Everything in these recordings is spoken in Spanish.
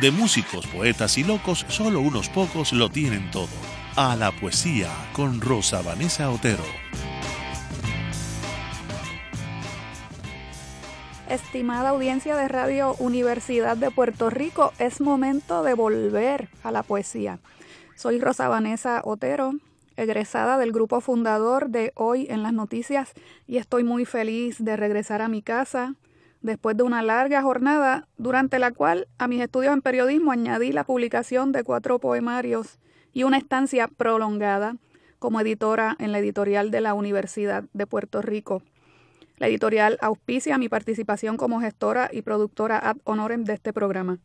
de músicos, poetas y locos, solo unos pocos lo tienen todo. A la poesía con Rosa Vanessa Otero. Estimada audiencia de Radio Universidad de Puerto Rico, es momento de volver a la poesía. Soy Rosa Vanessa Otero, egresada del grupo fundador de Hoy en las Noticias y estoy muy feliz de regresar a mi casa después de una larga jornada durante la cual a mis estudios en periodismo añadí la publicación de cuatro poemarios y una estancia prolongada como editora en la editorial de la Universidad de Puerto Rico. La editorial auspicia mi participación como gestora y productora ad honorem de este programa.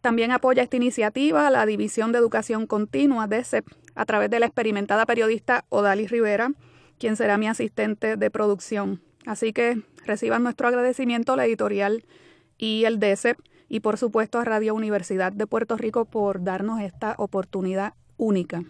También apoya esta iniciativa la División de Educación Continua de CEP a través de la experimentada periodista Odalis Rivera, quien será mi asistente de producción. Así que reciban nuestro agradecimiento a la editorial y el DECEP y por supuesto a Radio Universidad de Puerto Rico por darnos esta oportunidad única.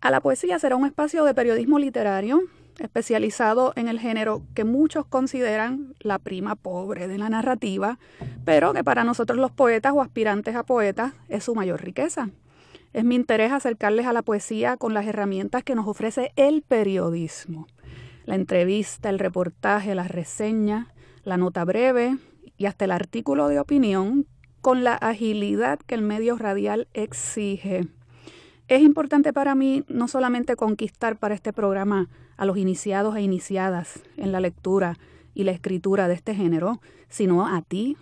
A la poesía será un espacio de periodismo literario especializado en el género que muchos consideran la prima pobre de la narrativa, pero que para nosotros los poetas o aspirantes a poetas es su mayor riqueza. Es mi interés acercarles a la poesía con las herramientas que nos ofrece el periodismo. La entrevista, el reportaje, la reseña, la nota breve y hasta el artículo de opinión con la agilidad que el medio radial exige. Es importante para mí no solamente conquistar para este programa a los iniciados e iniciadas en la lectura y la escritura de este género, sino a ti,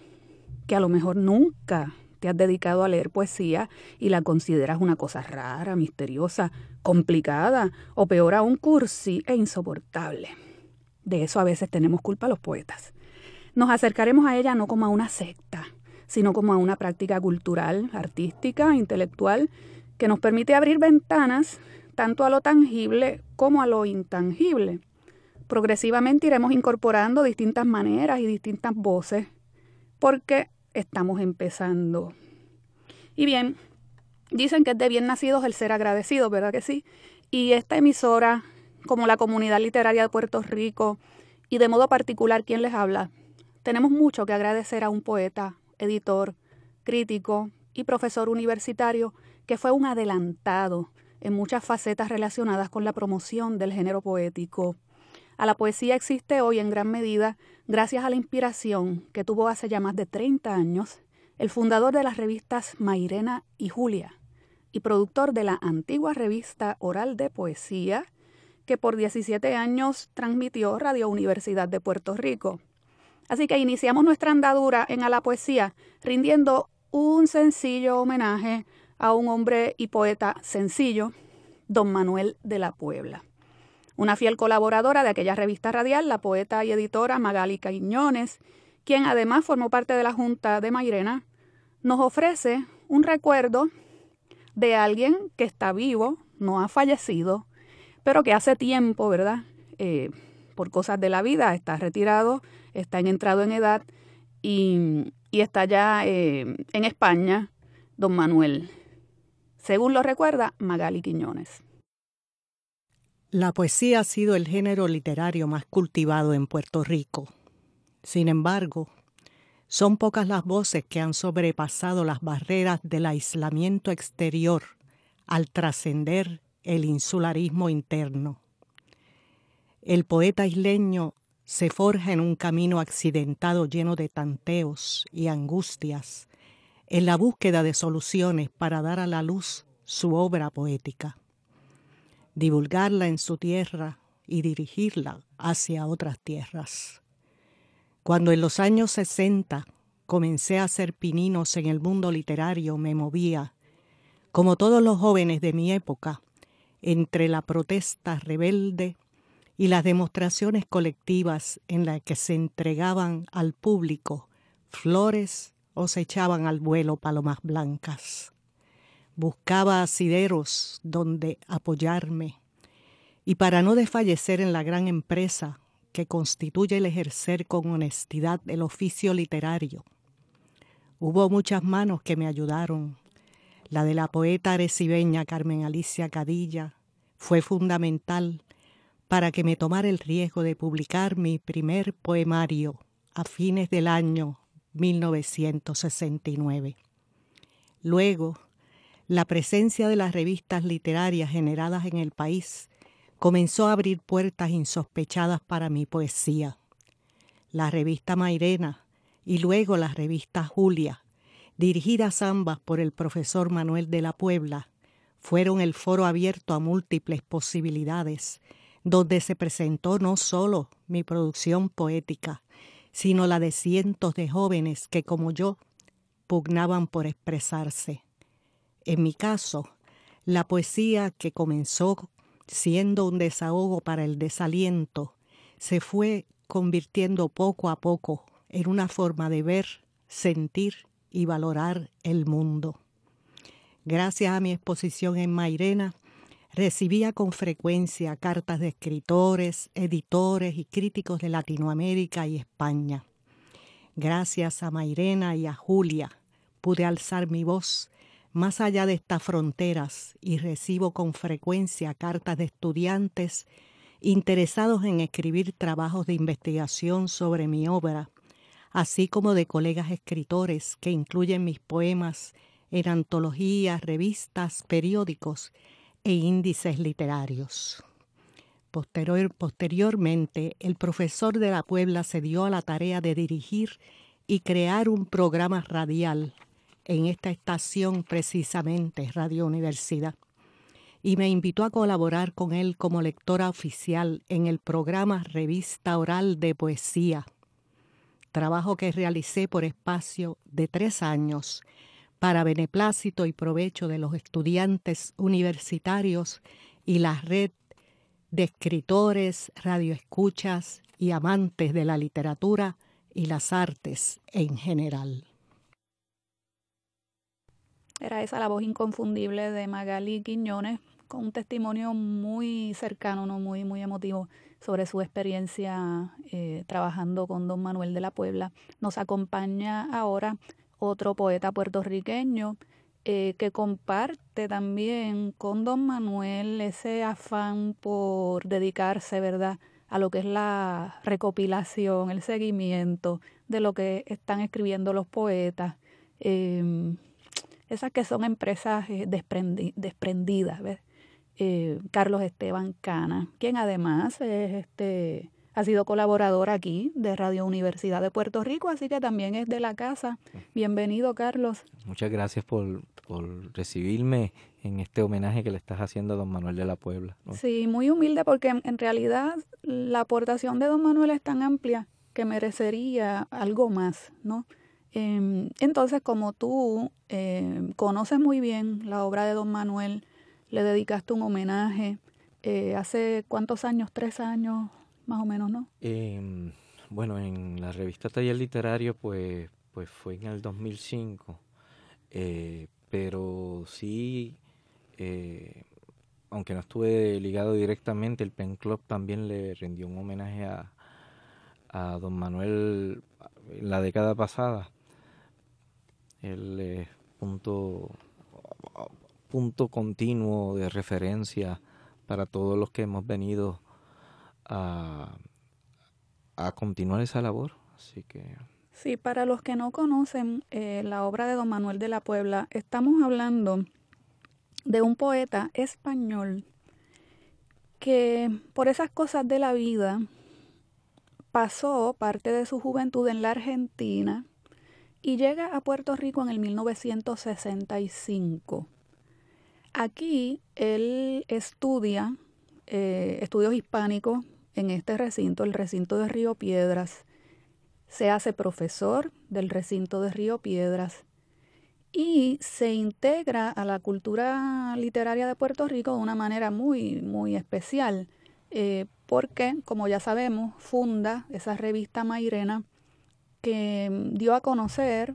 que a lo mejor nunca te has dedicado a leer poesía y la consideras una cosa rara, misteriosa, complicada o peor aún cursi e insoportable. De eso a veces tenemos culpa los poetas. Nos acercaremos a ella no como a una secta, sino como a una práctica cultural, artística, intelectual que nos permite abrir ventanas tanto a lo tangible como a lo intangible. Progresivamente iremos incorporando distintas maneras y distintas voces, porque estamos empezando. Y bien, dicen que es de bien nacidos el ser agradecido, ¿verdad que sí? Y esta emisora, como la comunidad literaria de Puerto Rico, y de modo particular quien les habla, tenemos mucho que agradecer a un poeta, editor, crítico y profesor universitario que fue un adelantado en muchas facetas relacionadas con la promoción del género poético. A la poesía existe hoy en gran medida gracias a la inspiración que tuvo hace ya más de 30 años el fundador de las revistas Mairena y Julia y productor de la antigua revista Oral de Poesía que por 17 años transmitió Radio Universidad de Puerto Rico. Así que iniciamos nuestra andadura en A la Poesía rindiendo un sencillo homenaje a un hombre y poeta sencillo, don Manuel de la Puebla. Una fiel colaboradora de aquella revista radial, la poeta y editora Magali Quiñones, quien además formó parte de la Junta de Mairena, nos ofrece un recuerdo de alguien que está vivo, no ha fallecido, pero que hace tiempo, ¿verdad? Eh, por cosas de la vida, está retirado, está entrado en edad y, está ya eh, en España, don Manuel según lo recuerda Magali Quiñones. La poesía ha sido el género literario más cultivado en Puerto Rico. Sin embargo, son pocas las voces que han sobrepasado las barreras del aislamiento exterior al trascender el insularismo interno. El poeta isleño se forja en un camino accidentado lleno de tanteos y angustias en la búsqueda de soluciones para dar a la luz su obra poética, divulgarla en su tierra y dirigirla hacia otras tierras. Cuando en los años 60 comencé a hacer pininos en el mundo literario, me movía, como todos los jóvenes de mi época, entre la protesta rebelde y las demostraciones colectivas en las que se entregaban al público flores o se echaban al vuelo palomas blancas. Buscaba asideros donde apoyarme y para no desfallecer en la gran empresa que constituye el ejercer con honestidad el oficio literario. Hubo muchas manos que me ayudaron. La de la poeta arecibeña Carmen Alicia Cadilla fue fundamental para que me tomara el riesgo de publicar mi primer poemario a fines del año 1969. Luego, la presencia de las revistas literarias generadas en el país comenzó a abrir puertas insospechadas para mi poesía. La revista Mairena y luego la revista Julia, dirigidas ambas por el profesor Manuel de la Puebla, fueron el foro abierto a múltiples posibilidades, donde se presentó no solo mi producción poética, sino la de cientos de jóvenes que, como yo, pugnaban por expresarse. En mi caso, la poesía que comenzó siendo un desahogo para el desaliento, se fue convirtiendo poco a poco en una forma de ver, sentir y valorar el mundo. Gracias a mi exposición en Mairena, recibía con frecuencia cartas de escritores, editores y críticos de Latinoamérica y España. Gracias a Mairena y a Julia pude alzar mi voz más allá de estas fronteras y recibo con frecuencia cartas de estudiantes interesados en escribir trabajos de investigación sobre mi obra, así como de colegas escritores que incluyen mis poemas en antologías, revistas, periódicos e índices literarios. posteriormente, el profesor de la Puebla se dio a la tarea de dirigir y crear un programa radial en esta estación precisamente, Radio Universidad, y me invitó a colaborar con él como lectora oficial en el programa Revista Oral de Poesía, trabajo que realicé por espacio de tres años para beneplácito y provecho de los estudiantes universitarios y la red de escritores, radioescuchas y amantes de la literatura y las artes en general. Era esa la voz inconfundible de Magali Quiñones, con un testimonio muy cercano, no muy, muy emotivo sobre su experiencia eh, trabajando con don Manuel de la Puebla. Nos acompaña ahora otro poeta puertorriqueño eh, que comparte también con don Manuel ese afán por dedicarse, ¿verdad?, a lo que es la recopilación, el seguimiento de lo que están escribiendo los poetas. Em, esas que son empresas eh, desprendidas, ¿ves? Eh, Carlos Esteban Cana, quien además es este ha sido colaborador aquí de Radio Universidad de Puerto Rico, así que también es de la casa. Bienvenido, Carlos. Muchas gracias por, recibirme en este homenaje que le estás haciendo a don Manuel de la Puebla. Sí, muy humilde porque en realidad la aportación de don Manuel es tan amplia que merecería algo más, ¿no? Em, entonces, como tú em, conoces muy bien la obra de don Manuel, le dedicaste un homenaje eh, hace cuántos años, tres años más o menos, ¿no? Em, bueno, en la revista Taller Literario, pues, pues fue en el 2005, eh, pero sí, eh, aunque no estuve ligado directamente, el Pen Club también le rindió un homenaje a, a don Manuel en la década pasada el eh, punto, punto continuo de referencia para todos los que hemos venido a, a continuar esa labor. Así que. Sí, para los que no conocen eh, la obra de don Manuel de la Puebla, estamos hablando de un poeta español que por esas cosas de la vida pasó parte de su juventud en la Argentina y llega a Puerto Rico en el 1965. Aquí él estudia eh, estudios hispánicos en este recinto, el recinto de Río Piedras. Se hace profesor del recinto de Río Piedras y se integra a la cultura literaria de Puerto Rico de una manera muy, muy especial, eh, porque, como ya sabemos, funda esa revista Mairena que dio a conocer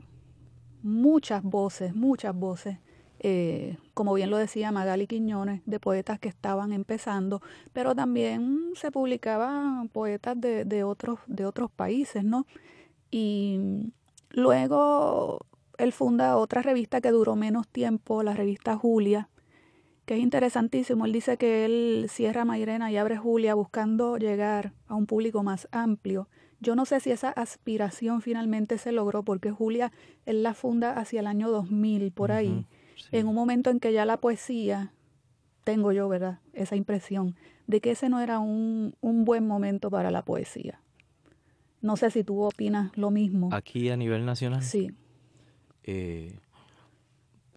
muchas voces, muchas voces eh, como bien lo decía Magali Quiñones, de poetas que estaban empezando, pero también se publicaban poetas de, de, otros, de otros países, ¿no? Y luego él funda otra revista que duró menos tiempo, la revista Julia, que es interesantísimo. Él dice que él cierra Mairena y abre Julia buscando llegar a un público más amplio. Yo no sé si esa aspiración finalmente se logró porque Julia él la funda hacia el año 2000, por ahí, en un momento en que ya la poesía, tengo yo, ¿verdad? Esa impresión de que ese no era un, un buen momento para la poesía. No sé si tú opinas lo mismo. Aquí a nivel nacional. Sí. Eh,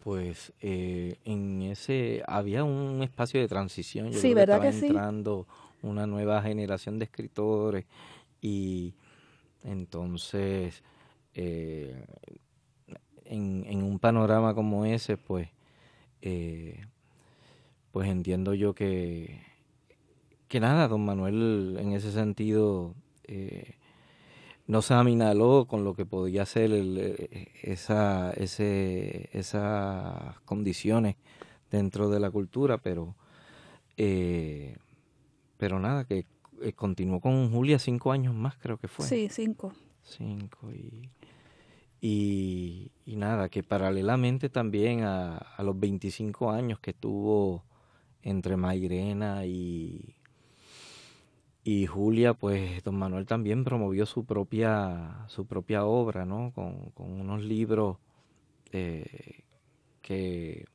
pues eh, en ese había un espacio de transición. Yo sí, creo ¿verdad que que estaba entrando una nueva generación de escritores y entonces eh, en, en, un panorama como ese, pues, eh, pues entiendo yo que, que nada, don Manuel en ese sentido eh, no se aminaló con lo que podía ser el, eh, esa, ese, esas condiciones dentro de la cultura, pero, eh, pero nada, que eh, continuó con Julia cinco años más, creo que fue. Sí, cinco. Cinco y, y, y nada, que paralelamente también a, a los 25 años que tuvo entre Mairena y, y Julia, pues don Manuel también promovió su propia, su propia obra, ¿no? Con, con unos libros eh, que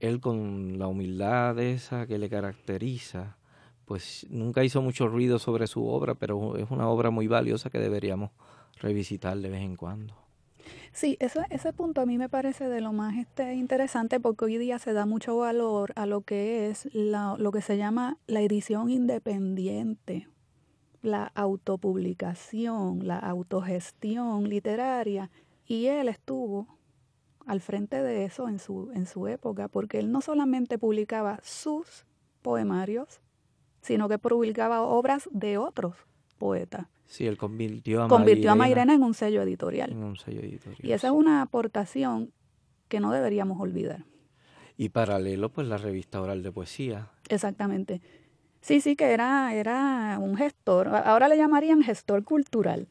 él con la humildad esa que le caracteriza, pues nunca hizo mucho ruido sobre su obra, pero es una obra muy valiosa que deberíamos revisitar de vez en cuando. Sí, ese, ese punto a mí me parece de lo más este, interesante porque hoy día se da mucho valor a lo que es la, lo que se llama la edición independiente, la autopublicación, la autogestión literaria y él estuvo al frente de eso en su, en su época porque él no solamente publicaba sus poemarios, sino que publicaba obras de otros poetas. Sí, él convirtió a convirtió Mairena, a Mairena en un sello editorial. en un sello editorial. Y esa es una aportación que no deberíamos olvidar. Y paralelo, pues la revista oral de poesía. Exactamente. Sí, sí, que era, era un gestor. Ahora le llamarían gestor cultural.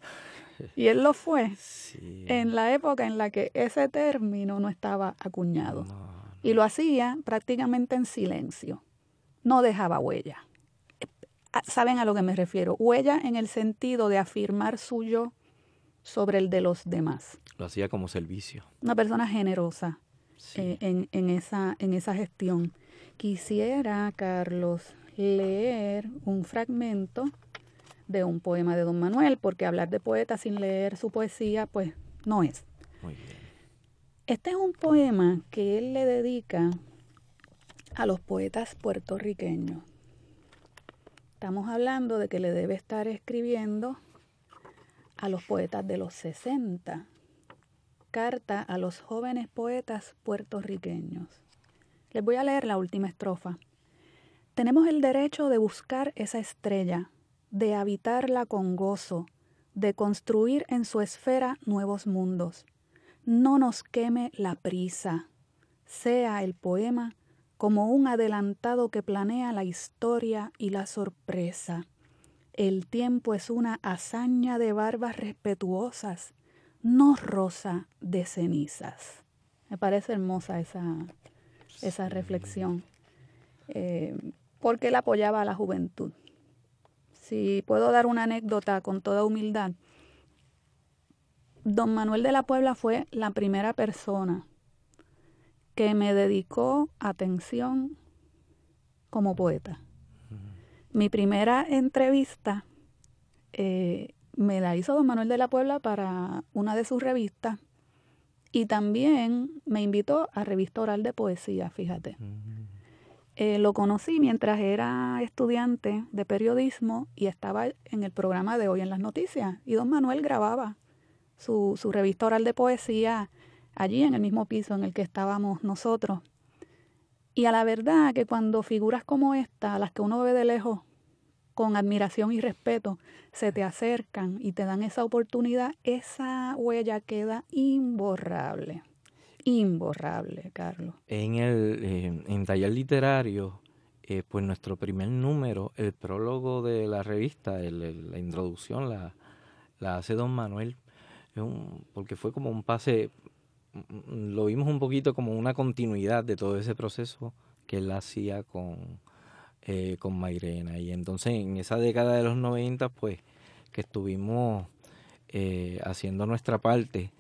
Y él lo fue Sí. en la época en la que ese término no estaba acuñado. No, Y lo hacía prácticamente en silencio. No dejaba huella. ¿Saben a lo que me refiero? Huella en el sentido de afirmar su yo sobre el de los demás. lo hacía como servicio. Una persona generosa Sí. eh, en, en esa, en esa gestión. Quisiera, Carlos, leer un fragmento de un poema de don Manuel, porque hablar de poeta sin leer su poesía, pues no es. Muy bien. Este es un poema que él le dedica a los poetas puertorriqueños. Estamos hablando de que le debe estar escribiendo a los poetas de los 60. Carta a los jóvenes poetas puertorriqueños. Les voy a leer la última estrofa. Tenemos el derecho de buscar esa estrella, de habitarla con gozo, de construir en su esfera nuevos mundos. No nos queme la prisa. Sea el poema como un adelantado que planea la historia y la sorpresa. El tiempo es una hazaña de barbas respetuosas, no rosa de cenizas. Me parece hermosa esa, esa reflexión, eh, porque él apoyaba a la juventud. Si puedo dar una anécdota con toda humildad, don Manuel de la Puebla fue la primera persona que me dedicó atención como poeta. Mi primera entrevista eh, me la hizo don Manuel de la Puebla para una de sus revistas y también me invitó a Revista Oral de Poesía, fíjate. Eh, lo conocí mientras era estudiante de periodismo y estaba en el programa de Hoy en las Noticias. Y don Manuel grababa su, su revista oral de poesía allí en el mismo piso en el que estábamos nosotros. Y a la verdad que cuando figuras como esta, las que uno ve de lejos con admiración y respeto, se te acercan y te dan esa oportunidad, esa huella queda imborrable. imborrable, Carlos. En el eh, en taller literario, eh, pues nuestro primer número, el prólogo de la revista, la introducción, la, la hace don Manuel, porque fue como un pase, lo vimos un poquito como una continuidad de todo ese proceso que él hacía con, eh, con Mairena. Y entonces en esa década de los 90, pues que estuvimos eh, haciendo nuestra parte,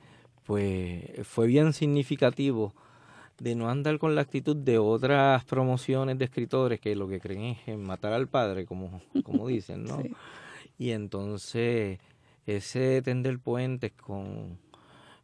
pues fue bien significativo de no andar con la actitud de otras promociones de escritores que lo que creen es matar al padre, como, como dicen, ¿no? Y entonces ese tender puentes con,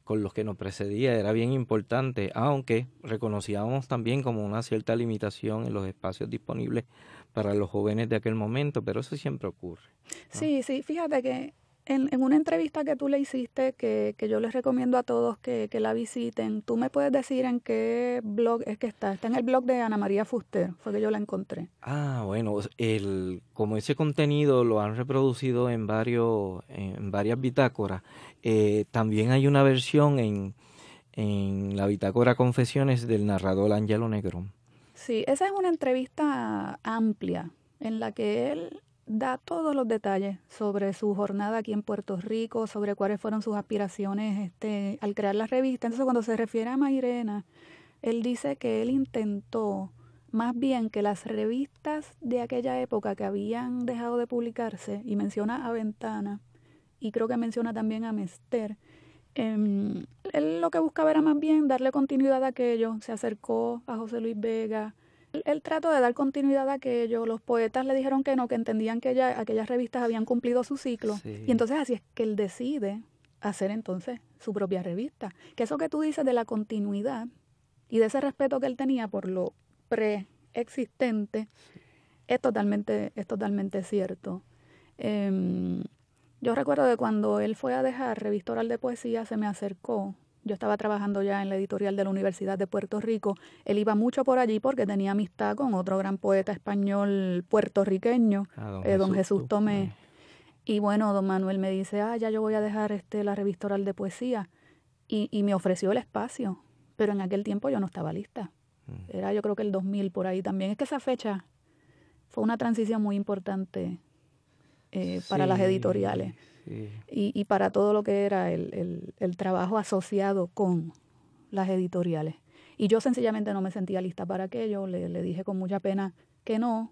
con los que nos precedía era bien importante, aunque reconocíamos también como una cierta limitación en los espacios disponibles para los jóvenes de aquel momento, pero eso siempre ocurre. Sí, sí, fíjate que en, una entrevista que tú le hiciste, que, yo les recomiendo a todos que, la visiten, tú me puedes decir en qué blog es que está. Está en el blog de Ana María Fuster, fue que yo la encontré. Ah, bueno, el, como ese contenido lo han reproducido en, varios, en varias bitácoras, eh, también hay una versión en, en la bitácora Confesiones del narrador Angelo Negrón. Sí, esa es una entrevista amplia en la que él da todos los detalles sobre su jornada aquí en Puerto Rico, sobre cuáles fueron sus aspiraciones este, al crear la revista. Entonces, cuando se refiere a Mairena, él dice que él intentó más bien que las revistas de aquella época que habían dejado de publicarse, y menciona a Ventana, y creo que menciona también a Mester, em, él lo que buscaba era más bien darle continuidad a aquello, se acercó a José Luis Vega, él trató de dar continuidad a aquello. Los poetas le dijeron que no, que entendían que ya aquellas revistas habían cumplido su ciclo. Y entonces así es que él decide hacer entonces su propia revista. Que eso que tú dices de la continuidad y de ese respeto que él tenía por lo preexistente es totalmente, es totalmente cierto. Em, yo recuerdo de cuando él fue a dejar Revista Oral de Poesía, se me acercó yo estaba trabajando ya en la editorial de la Universidad de Puerto Rico. Él iba mucho por allí porque tenía amistad con otro gran poeta español puertorriqueño, ah, don, eh, Jesús, Tomé. Y bueno, don Manuel me dice, ah, ya yo voy a dejar este, la revista oral de poesía. Y, y me ofreció el espacio, pero en aquel tiempo yo no estaba lista. Mm. Era yo creo que el 2000 por ahí también. Es que esa fecha fue una transición muy importante eh, para las editoriales y, y, para todo lo que era el, el, trabajo asociado con las editoriales. Y yo sencillamente no me sentía lista para aquello, le, le dije con mucha pena que no.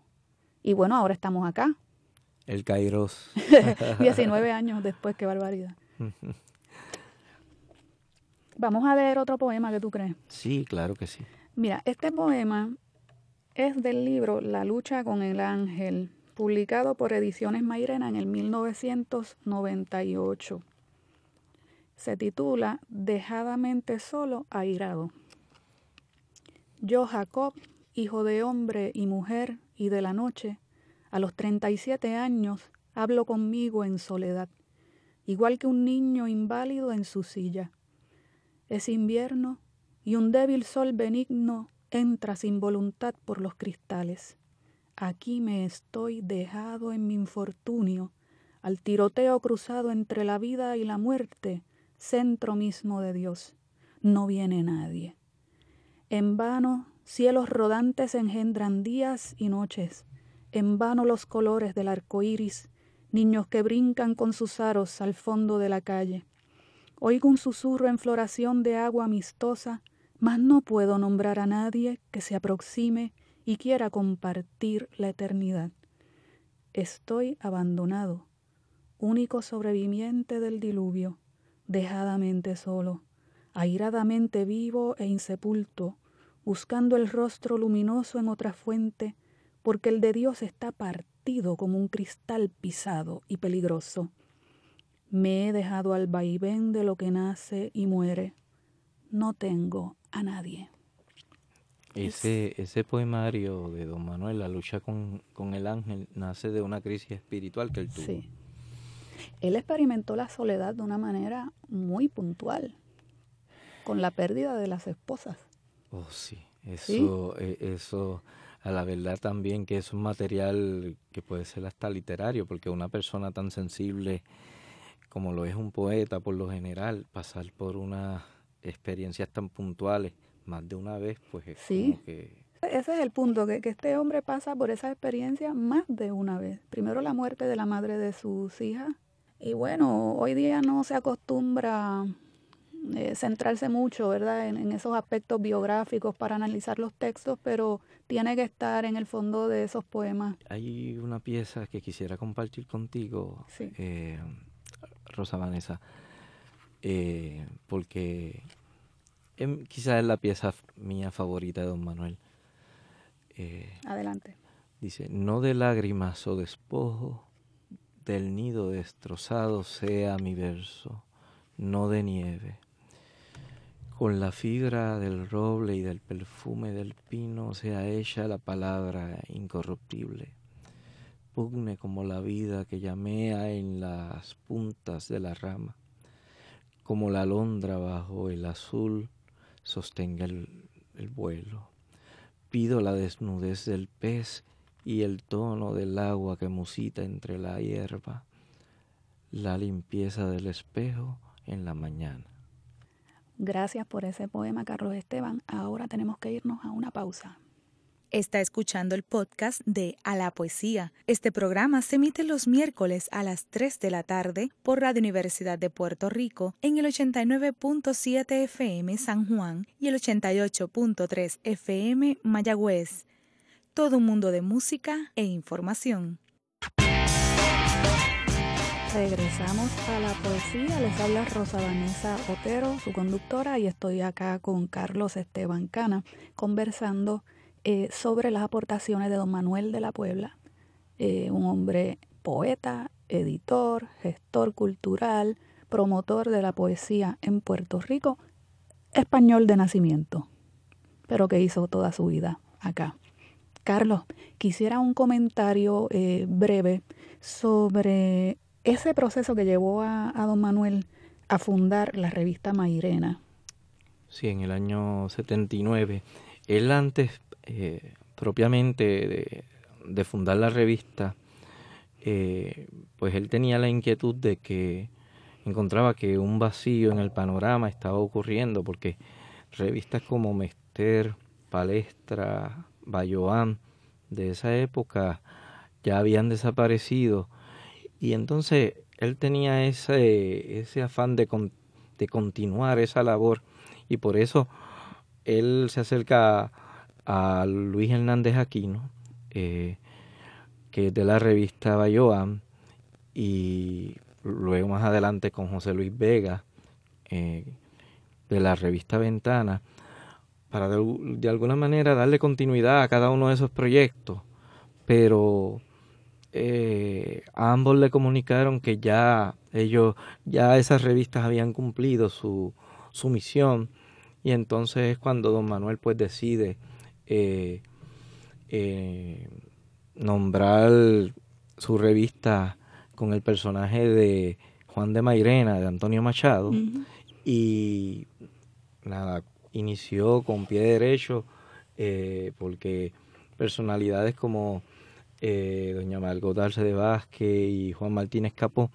Y bueno, ahora estamos acá. El Kairos. 19 años después, qué barbaridad. Vamos a leer otro poema que tú crees. Sí, claro que sí. Mira, este poema es del libro La lucha con el ángel publicado por Ediciones Mairena en el 1998. Se titula Dejadamente solo, airado. Yo, Jacob, hijo de hombre y mujer y de la noche, a los 37 años hablo conmigo en soledad, igual que un niño inválido en su silla. Es invierno y un débil sol benigno entra sin voluntad por los cristales. Aquí me estoy dejado en mi infortunio, al tiroteo cruzado entre la vida y la muerte, centro mismo de Dios. No viene nadie. En vano cielos rodantes engendran días y noches, en vano los colores del arco iris, niños que brincan con sus aros al fondo de la calle. Oigo un susurro en floración de agua amistosa, mas no puedo nombrar a nadie que se aproxime y quiera compartir la eternidad. Estoy abandonado, único sobreviviente del diluvio, dejadamente solo, airadamente vivo e insepulto, buscando el rostro luminoso en otra fuente, porque el de Dios está partido como un cristal pisado y peligroso. Me he dejado al vaivén de lo que nace y muere. No tengo a nadie. Ese, ese poemario de Don Manuel, La lucha con, el ángel, nace de una crisis espiritual que él tuvo. Sí. Él experimentó la soledad de una manera muy puntual, con la pérdida de las esposas. Oh, sí. Eso, eh, eso, a la verdad también que es un material que puede ser hasta literario, porque una persona tan sensible como lo es un poeta por lo general, pasar por una experiencias tan puntuales más de una vez, pues es Sí. como que Ese es el punto, que, que este hombre pasa por esa experiencia más de una vez. Primero la muerte de la madre de sus hijas. Y bueno, hoy día no se acostumbra eh, centrarse mucho, ¿verdad?, en, en esos aspectos biográficos para analizar los textos, pero tiene que estar en el fondo de esos poemas. hay una pieza que quisiera compartir contigo, Sí. eh, Rosa Vanessa, eh, porque em, quizás es la pieza mía favorita de Don Manuel. Eh, Adelante. Dice, no de lágrimas o despojo, del nido destrozado sea mi verso, no de nieve. Con la fibra del roble y del perfume del pino sea ella la palabra incorruptible. Pugne como la vida que llamea en las puntas de la rama, como la alondra bajo el azul sostenga el, el vuelo pido la desnudez del pez y el tono del agua que musita entre la hierba, la limpieza del espejo en la mañana. Gracias por ese poema, Carlos Esteban. Ahora tenemos que irnos a una pausa. Está escuchando el podcast de A la Poesía. Este programa se emite los miércoles a las 3 de la tarde por Radio Universidad de Puerto Rico en el 89.7 FM San Juan y el 88.3 FM Mayagüez. Todo un mundo de música e información. Regresamos a la poesía. Les habla Rosa Vanessa Otero, su conductora, y estoy acá con Carlos Esteban Cana conversando eh, sobre las aportaciones de don Manuel de la Puebla, eh, un hombre poeta, editor, gestor cultural, promotor de la poesía en Puerto Rico, español de nacimiento, pero que hizo toda su vida acá. Carlos, quisiera un comentario eh, breve sobre ese proceso que llevó a, a don Manuel a fundar la revista Mairena. Sí, en el año 79. Él antes, eh, propiamente de, fundar la revista, eh, pues él tenía la inquietud de que encontraba que un vacío en el panorama estaba ocurriendo, porque revistas como Mester, Palestra, Bayoán, de esa época ya habían desaparecido. Y entonces él tenía ese, ese afán de, de continuar esa labor y por eso él se acerca a Luis Hernández Aquino, eh, que es de la revista Bayoam, y luego más adelante con José Luis Vega, eh, de la revista Ventana, para de, de alguna manera darle continuidad a cada uno de esos proyectos, pero eh, a ambos le comunicaron que ya ellos, ya esas revistas habían cumplido su, su misión. Y entonces es cuando don Manuel pues decide eh, eh, nombrar su revista con el personaje de Juan de Mairena, de Antonio Machado, y nada, inició con pie derecho eh, porque personalidades como eh, doña Margot Arce de Vázquez y Juan Martínez Capó,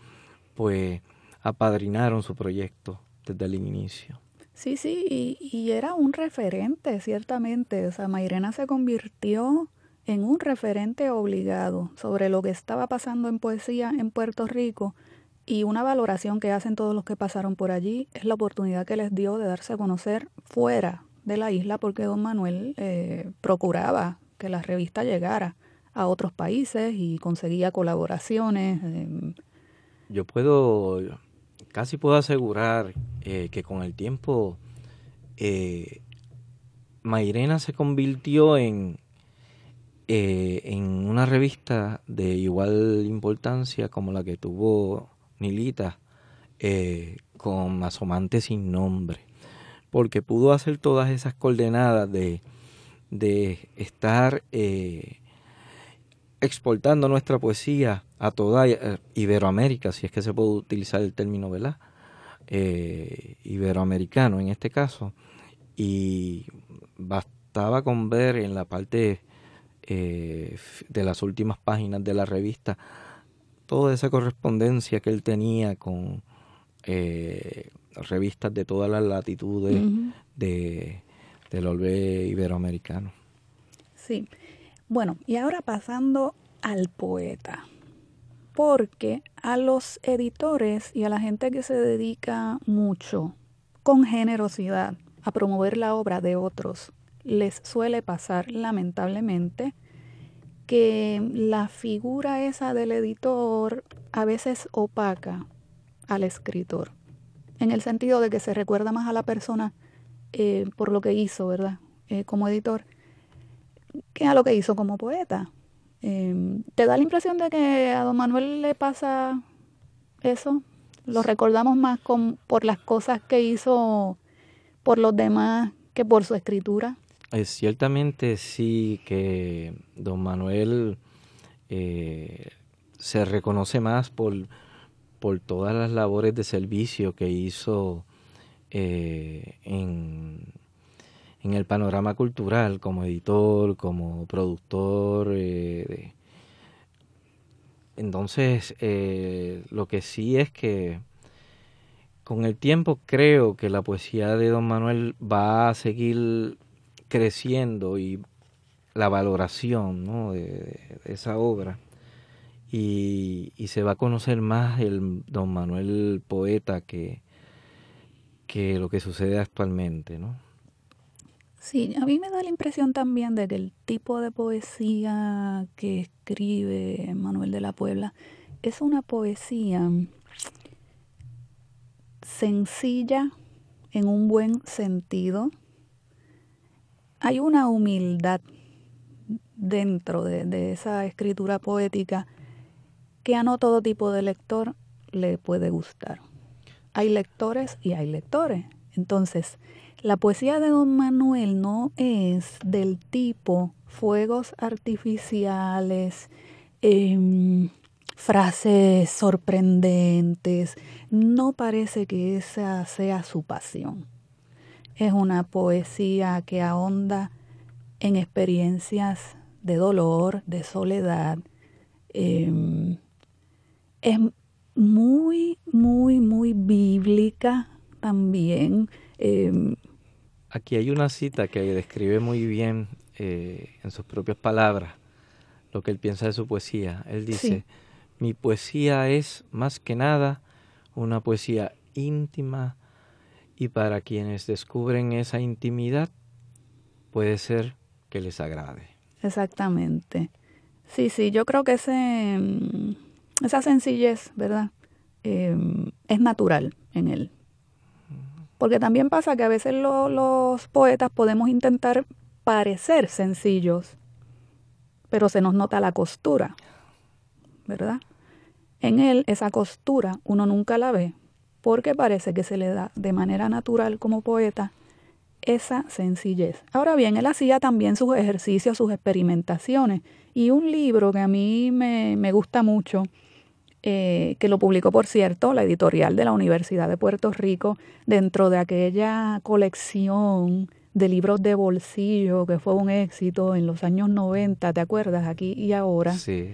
pues apadrinaron su proyecto desde el inicio. Sí, sí, y, y era un referente, ciertamente. O sea, Mairena se convirtió en un referente obligado sobre lo que estaba pasando en poesía en Puerto Rico y una valoración que hacen todos los que pasaron por allí es la oportunidad que les dio de darse a conocer fuera de la isla porque don Manuel eh, procuraba que la revista llegara a otros países y conseguía colaboraciones. eh, Yo puedo, casi puedo asegurar eh, que con el tiempo eh, Mairena se convirtió en, eh, en una revista de igual importancia como la que tuvo Nilita eh, con Asomante sin nombre, porque pudo hacer todas esas coordenadas de, de estar exportando nuestra poesía a toda eh, Iberoamérica, si es que se puede utilizar el término, ¿verdad? Eh, iberoamericano en este caso, y bastaba con ver en la parte eh, de las últimas páginas de la revista toda esa correspondencia que él tenía con eh, revistas de todas las latitudes de, del orbe iberoamericano. Sí. Bueno, y ahora pasando al poeta, porque a los editores y a la gente que se dedica mucho con generosidad a promover la obra de otros, les suele pasar lamentablemente que la figura esa del editor a veces opaca al escritor, en el sentido de que se recuerda más a la persona eh, por lo que hizo, ¿verdad? Eh, como editor, que a lo que hizo como poeta. Em, ¿Te da la impresión de que a don Manuel le pasa eso? Lo recordamos más con, por las cosas que hizo por los demás que por su escritura. Eh, ciertamente sí que don Manuel se reconoce más por, por todas las labores de servicio que hizo eh, en, el panorama cultural como editor, como productor. Eh, entonces, eh, lo que sí es que con el tiempo creo que la poesía de don Manuel va a seguir creciendo y la valoración de, esa obra. Y, y, se va a conocer más el don Manuel poeta que, que lo que sucede actualmente, ¿no? Sí, a mí me da la impresión también de que el tipo de poesía que escribe Manuel de la Puebla es una poesía sencilla en un buen sentido. Hay una humildad dentro de, de esa escritura poética que a no todo tipo de lector le puede gustar hay lectores y hay lectores. Entonces, la poesía de don Manuel no es del tipo fuegos artificiales, em, frases sorprendentes. No parece que esa sea su pasión. Es una poesía que ahonda en experiencias de dolor, de soledad. Em, es muy, muy, muy bíblica también. Em, Aquí hay una cita que describe muy bien eh, en sus propias palabras lo que él piensa de su poesía. Él dice, mi poesía es más que nada una poesía íntima y para quienes descubren esa intimidad puede ser que les agrade. Exactamente. Sí, sí, yo creo que ese mm, esa sencillez, ¿verdad? Em, es natural en él. Porque también pasa que a veces los poetas podemos intentar parecer sencillos, pero se nos nota la costura, ¿verdad? En él esa costura uno nunca la ve porque parece que se le da de manera natural como poeta esa sencillez. Ahora bien, él hacía también sus ejercicios, sus experimentaciones y un libro que a mí me, me gusta mucho eh, que lo publicó, por cierto, la editorial de la Universidad de Puerto Rico, dentro de aquella colección de libros de bolsillo que fue un éxito en los años 90, ¿te acuerdas? Aquí y ahora. Sí.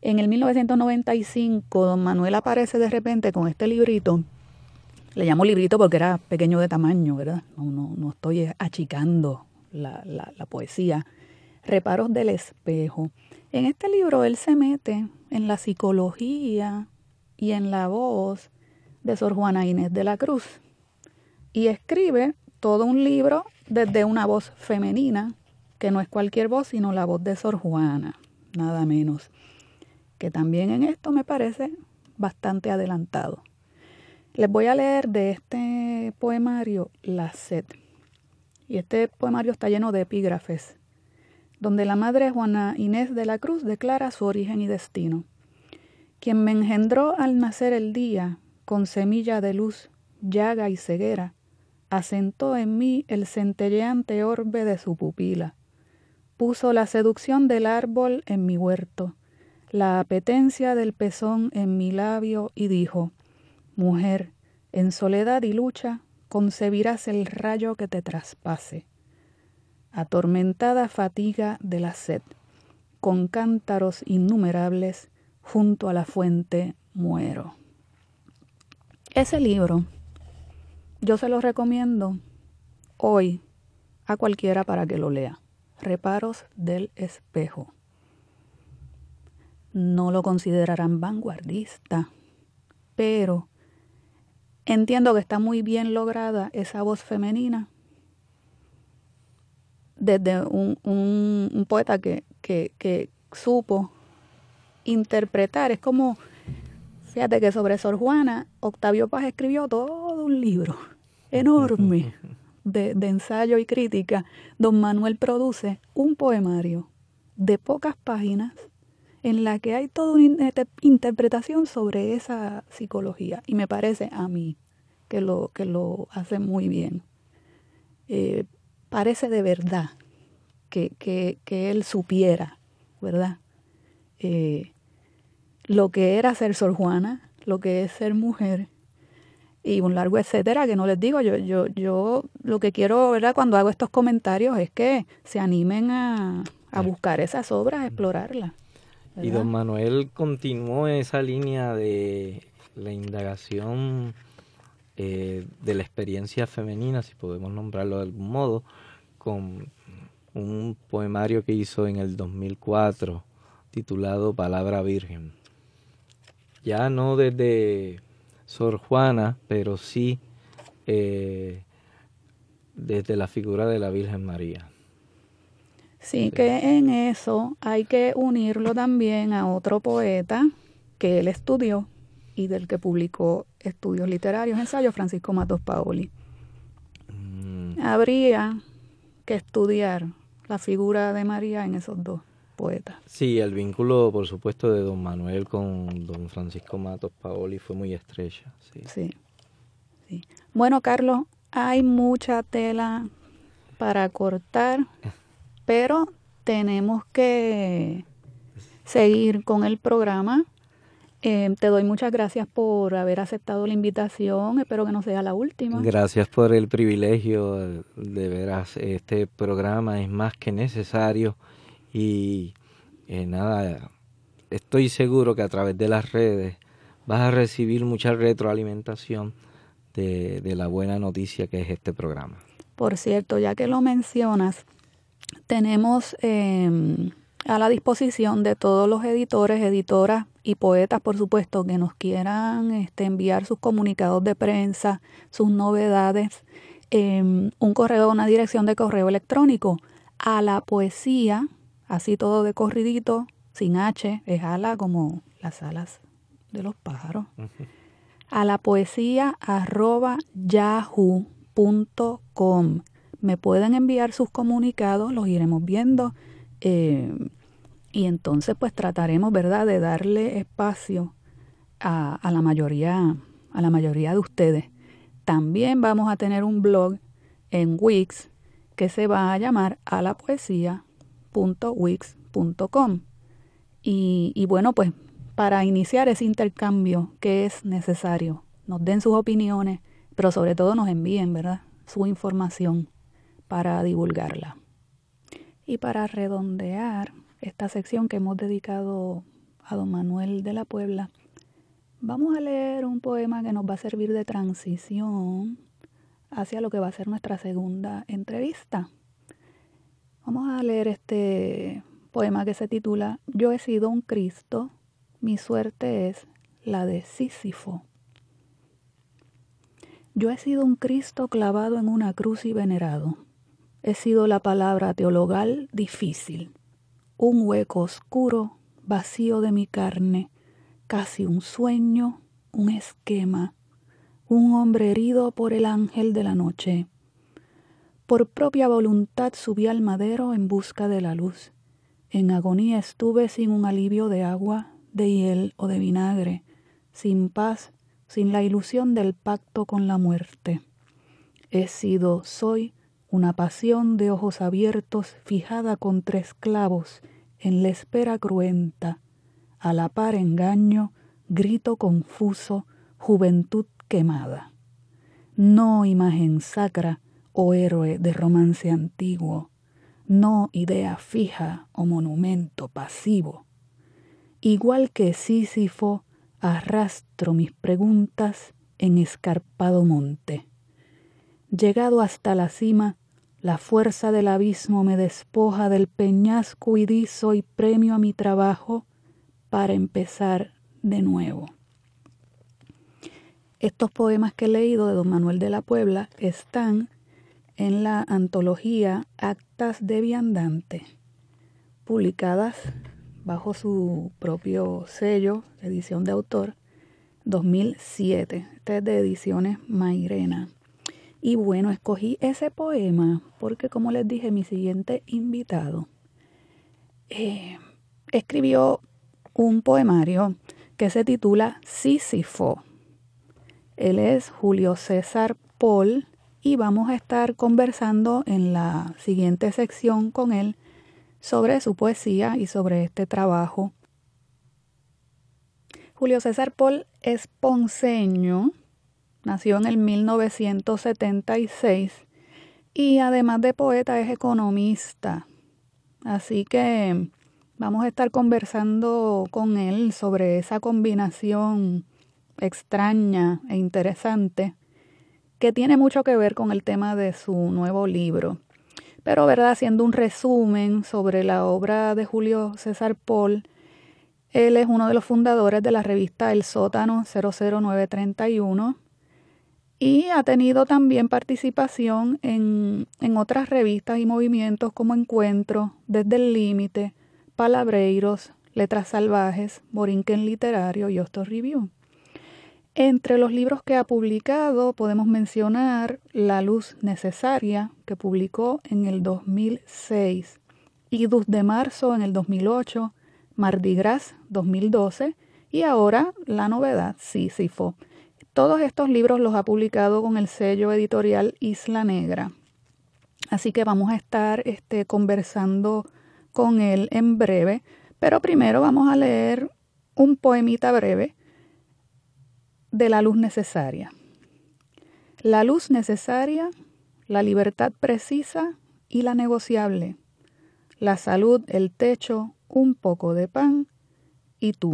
En el 1995, don Manuel aparece de repente con este librito. Le llamo librito porque era pequeño de tamaño, ¿verdad? No, no, no estoy achicando la, la, la poesía. Reparos del espejo. En este libro él se mete en la psicología y en la voz de Sor Juana Inés de la Cruz y escribe todo un libro desde una voz femenina, que no es cualquier voz, sino la voz de Sor Juana, nada menos, que también en esto me parece bastante adelantado. Les voy a leer de este poemario La sed. Y este poemario está lleno de epígrafes donde la madre Juana Inés de la Cruz declara su origen y destino. Quien me engendró al nacer el día, con semilla de luz, llaga y ceguera, asentó en mí el centelleante orbe de su pupila. Puso la seducción del árbol en mi huerto, la apetencia del pezón en mi labio y dijo, Mujer, en soledad y lucha concebirás el rayo que te traspase atormentada fatiga de la sed, con cántaros innumerables, junto a la fuente muero. Ese libro yo se lo recomiendo hoy a cualquiera para que lo lea. Reparos del espejo. No lo considerarán vanguardista, pero entiendo que está muy bien lograda esa voz femenina desde un, un, poeta que, que, que supo interpretar. Es como, fíjate que sobre Sor Juana, Octavio Paz escribió todo un libro enorme de, de, ensayo y crítica. Don Manuel produce un poemario de pocas páginas en la que hay toda una interpretación sobre esa psicología. Y me parece a mí que lo, que lo hace muy bien. Eh, parece de verdad que, que, que él supiera, ¿verdad? Eh, lo que era ser Sor Juana, lo que es ser mujer y un largo etcétera que no les digo yo yo yo lo que quiero verdad cuando hago estos comentarios es que se animen a, a buscar esas obras a explorarlas y don Manuel continuó esa línea de la indagación eh, de la experiencia femenina si podemos nombrarlo de algún modo con un poemario que hizo en el 2004 titulado Palabra Virgen. Ya no desde Sor Juana, pero sí eh, desde la figura de la Virgen María. Sí, que en eso hay que unirlo también a otro poeta que él estudió y del que publicó estudios literarios, ensayos, Francisco Matos Paoli. Mm. Habría que estudiar la figura de María en esos dos poetas. Sí, el vínculo, por supuesto, de don Manuel con don Francisco Matos Paoli fue muy estrecha. Sí. sí. Bueno, Carlos, hay mucha tela para cortar, pero tenemos que seguir con el programa. Eh, te doy muchas gracias por haber aceptado la invitación. Espero que no sea la última. Gracias por el privilegio. De veras, este programa es más que necesario y eh, nada, estoy seguro que a través de las redes vas a recibir mucha retroalimentación de, de la buena noticia que es este programa. Por cierto, ya que lo mencionas, tenemos eh, a la disposición de todos los editores, editoras y poetas, por supuesto, que nos quieran este, enviar sus comunicados de prensa, sus novedades, em, un correo, una dirección de correo electrónico a la poesía, así todo de corridito, sin H, es ala como las alas de los pájaros, a la poesía arroba yahoo.com. Me pueden enviar sus comunicados, los iremos viendo eh, y entonces pues trataremos, ¿verdad?, de darle espacio a, la mayoría, a la mayoría de ustedes. También vamos a tener un blog en Wix que se va a llamar a la. Y, y bueno, pues para iniciar ese intercambio que es necesario, nos den sus opiniones, pero sobre todo nos envíen, ¿verdad?, su información para divulgarla. Y para redondear esta sección que hemos dedicado a don Manuel de la Puebla, vamos a leer un poema que nos va a servir de transición hacia lo que va a ser nuestra segunda entrevista. Vamos a leer este poema que se titula Yo he sido un Cristo, mi suerte es la de Sísifo. Yo he sido un Cristo clavado en una cruz y venerado he sido la palabra teologal difícil, un hueco oscuro, vacío de mi carne, casi un sueño, un esquema, un hombre herido por el ángel de la noche. Por propia voluntad subí al madero en busca de la luz. En agonía estuve sin un alivio de agua, de hiel o de vinagre, sin paz, sin la ilusión del pacto con la muerte. He sido, soy, una pasión de ojos abiertos fijada con tres clavos en la espera cruenta, a la par engaño, grito confuso, juventud quemada. No imagen sacra o héroe de romance antiguo, no idea fija o monumento pasivo. Igual que Sísifo, arrastro mis preguntas en escarpado monte Llegado hasta la cima, la fuerza del abismo me despoja del peñasco y di soy premio a mi trabajo para empezar de nuevo. Estos poemas que he leído de don Manuel de la Puebla están en la antología Actas de Viandante, publicadas bajo su propio sello, edición de autor, 2007. Este es de ediciones Mairena. Y bueno, escogí ese poema porque, como les dije, mi siguiente invitado eh, escribió un poemario que se titula Sísifo. Él es Julio César Paul y vamos a estar conversando en la siguiente sección con él sobre su poesía y sobre este trabajo. Julio César Paul es ponceño, nació en el 1976 y además de poeta es economista. Así que vamos a estar conversando con él sobre esa combinación extraña e interesante que tiene mucho que ver con el tema de su nuevo libro. Pero, ¿verdad? Haciendo un resumen sobre la obra de Julio César Paul, él es uno de los fundadores de la revista El Sótano 00931 y ha tenido también participación en, en otras revistas y movimientos como Encuentro, Desde el Límite, Palabreiros, Letras Salvajes, Borinquen Literario y Hostos Review. Entre los libros que ha publicado podemos mencionar La Luz Necesaria, que publicó en el 2006, Idus de Marzo en el 2008, Mardi Gras 2012 y ahora la novedad Sísifo. Todos estos libros los ha publicado con el sello editorial Isla Negra. Así que vamos a estar este, conversando con él en breve, pero primero vamos a leer un poemita breve de la luz necesaria. La luz necesaria, la libertad precisa y la negociable, la salud, el techo, un poco de pan y tú.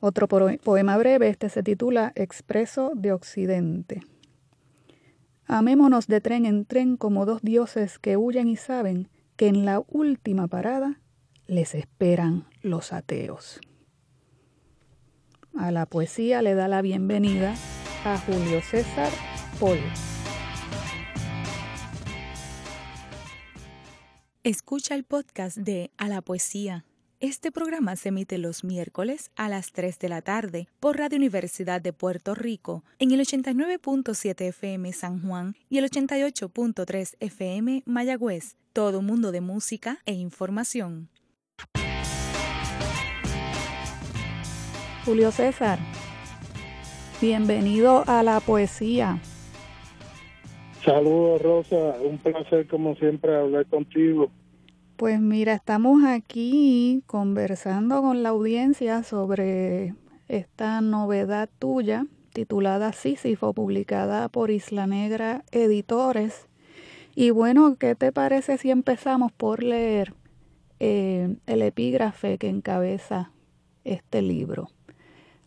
Otro poema breve, este se titula Expreso de Occidente. Amémonos de tren en tren como dos dioses que huyen y saben que en la última parada les esperan los ateos. A la poesía le da la bienvenida a Julio César Paul. Escucha el podcast de A la Poesía. Este programa se emite los miércoles a las 3 de la tarde por Radio Universidad de Puerto Rico en el 89.7 FM San Juan y el 88.3 FM Mayagüez. Todo mundo de música e información. Julio César, bienvenido a la poesía. Saludos Rosa, un placer como siempre hablar contigo. Pues mira, estamos aquí conversando con la audiencia sobre esta novedad tuya titulada Sísifo, publicada por Isla Negra Editores. Y bueno, ¿qué te parece si empezamos por leer eh, el epígrafe que encabeza este libro?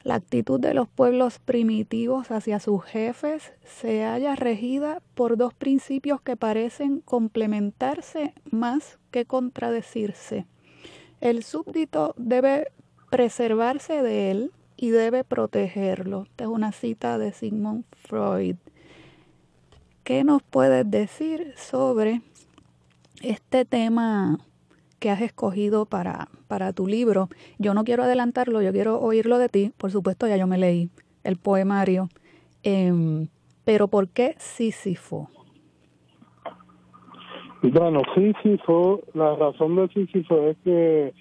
La actitud de los pueblos primitivos hacia sus jefes se halla regida por dos principios que parecen complementarse más que contradecirse. El súbdito debe preservarse de él y debe protegerlo. Esta es una cita de Sigmund Freud. ¿Qué nos puedes decir sobre este tema que has escogido para, para tu libro. Yo no quiero adelantarlo, yo quiero oírlo de ti. Por supuesto, ya yo me leí el poemario. Em, pero ¿por qué Sísifo? Bueno, Sísifo, la razón de Sísifo es que,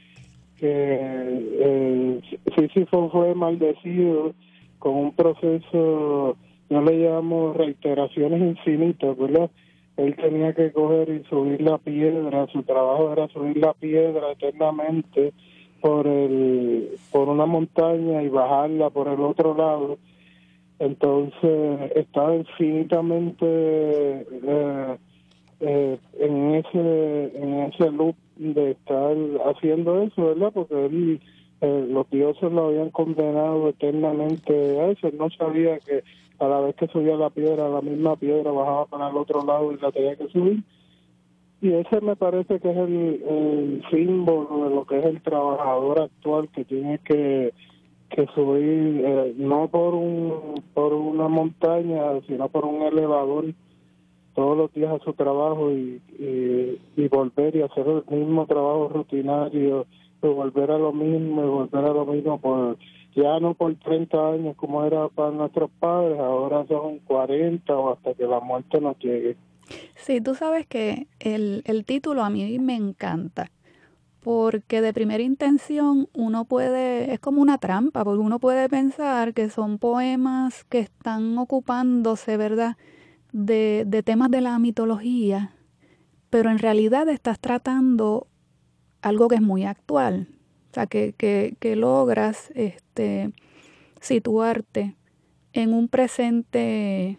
que eh, Sísifo fue maldecido con un proceso, no le llamo reiteraciones infinitas, ¿verdad? Él tenía que coger y subir la piedra, su trabajo era subir la piedra eternamente por el por una montaña y bajarla por el otro lado. Entonces estaba infinitamente eh, eh, en ese en ese loop de estar haciendo eso, ¿verdad? Porque él eh, los dioses lo habían condenado eternamente a eso. Él no sabía que a la vez que subía la piedra, la misma piedra bajaba para el otro lado y la tenía que subir. Y ese me parece que es el, símbolo de lo que es el trabajador actual que tiene que, que subir eh, no por un por una montaña, sino por un elevador todos los días a su trabajo y, y, volver y hacer el mismo trabajo rutinario, y volver a lo mismo y volver a lo mismo por ya no por 30 años como era para nuestros padres, ahora son 40 o hasta que la muerte nos llegue. Sí, tú sabes que el, el título a mí me encanta, porque de primera intención uno puede, es como una trampa, porque uno puede pensar que son poemas que están ocupándose, ¿verdad?, de, de temas de la mitología, pero en realidad estás tratando algo que es muy actual, o sea, que, que, que logras este, situarte en un presente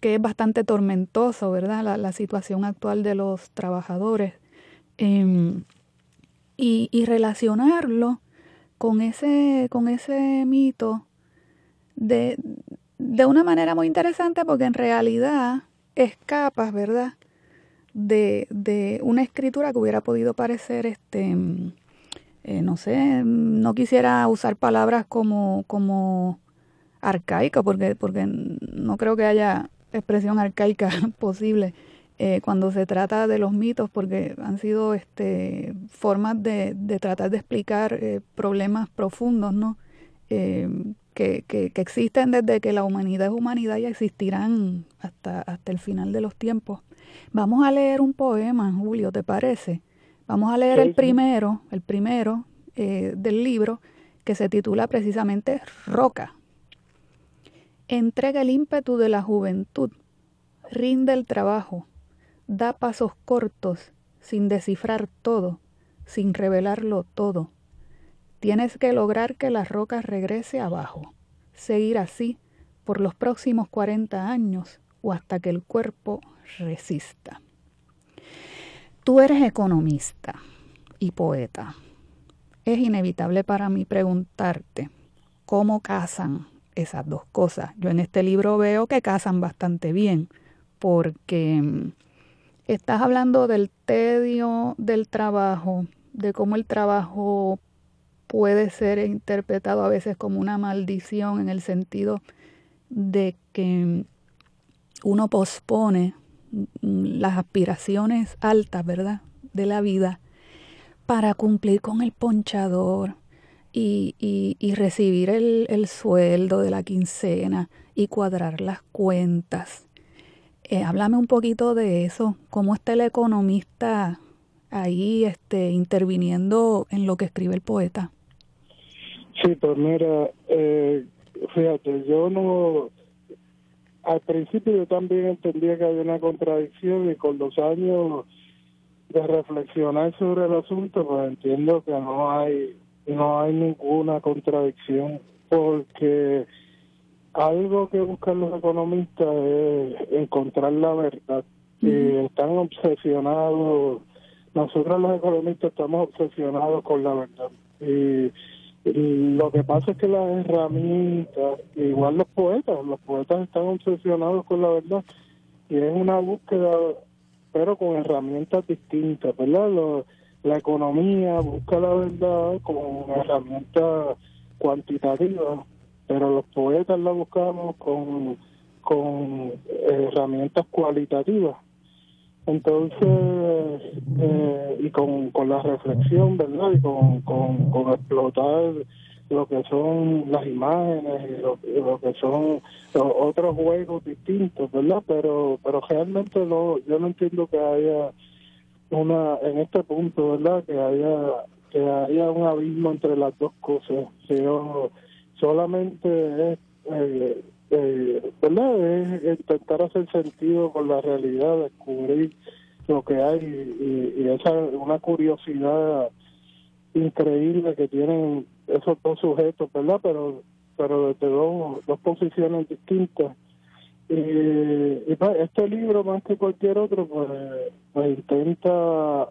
que es bastante tormentoso, ¿verdad? La, situación actual de los trabajadores. Em, y, y, relacionarlo con ese, con ese mito de, de una manera muy interesante porque en realidad escapas, ¿verdad? De, de una escritura que hubiera podido parecer este eh, no sé, no quisiera usar palabras como, como arcaica, porque, porque no creo que haya expresión arcaica posible eh, cuando se trata de los mitos, porque han sido este, formas de, de tratar de explicar eh, problemas profundos, ¿no? que, que, que, existen desde que la humanidad es humanidad y existirán hasta, hasta el final de los tiempos. Vamos a leer un poema, Julio, ¿te parece? Vamos a leer el primero, el primero eh, del libro, que se titula precisamente Roca. Entrega el ímpetu de la juventud, rinde el trabajo, da pasos cortos, sin descifrar todo, sin revelarlo todo. Tienes que lograr que la roca regrese abajo, seguir así por los próximos 40 años o hasta que el cuerpo resista. Tú eres economista y poeta. Es inevitable para mí preguntarte cómo casan esas dos cosas. Yo en este libro veo que casan bastante bien, porque mm, estás hablando del tedio del trabajo, de cómo el trabajo puede ser interpretado a veces como una maldición en el sentido de que mm, uno pospone las aspiraciones altas, ¿verdad?, de la vida para cumplir con el ponchador y, y, recibir el, el, sueldo de la quincena y cuadrar las cuentas. Eh, háblame un poquito de eso, cómo está el economista ahí este, interviniendo en lo que escribe el poeta. Sí, pues mira, eh, fíjate, yo no, al principio yo también entendía que había una contradicción y con los años de reflexionar sobre el asunto, pues entiendo que no hay no hay ninguna contradicción porque algo que buscan los economistas es encontrar la verdad. Y están obsesionados nosotros los economistas estamos obsesionados con la verdad. Y lo que pasa es que las herramientas, igual los poetas, los poetas están obsesionados con la verdad y es una búsqueda, pero con herramientas distintas, ¿verdad? la economía busca la verdad como herramienta cuantitativa, pero los poetas la buscamos con, con herramientas cualitativas. Entonces, eh, y con, con la reflexión, ¿verdad? Y con, con, explotar lo que son las imágenes y lo, que son otros juegos distintos, ¿verdad? Pero pero realmente no, yo no entiendo que haya una, en este punto, ¿verdad? Que haya que haya un abismo entre las dos cosas. Yo solamente es... Eh, eh, ¿verdad? Es intentar hacer sentido con la realidad, descubrir lo que hay y, esa una curiosidad increíble que tienen esos dos sujetos, ¿verdad? Pero pero desde dos, dos posiciones distintas. Y, y pues, este libro, más que cualquier otro, pues, pues intenta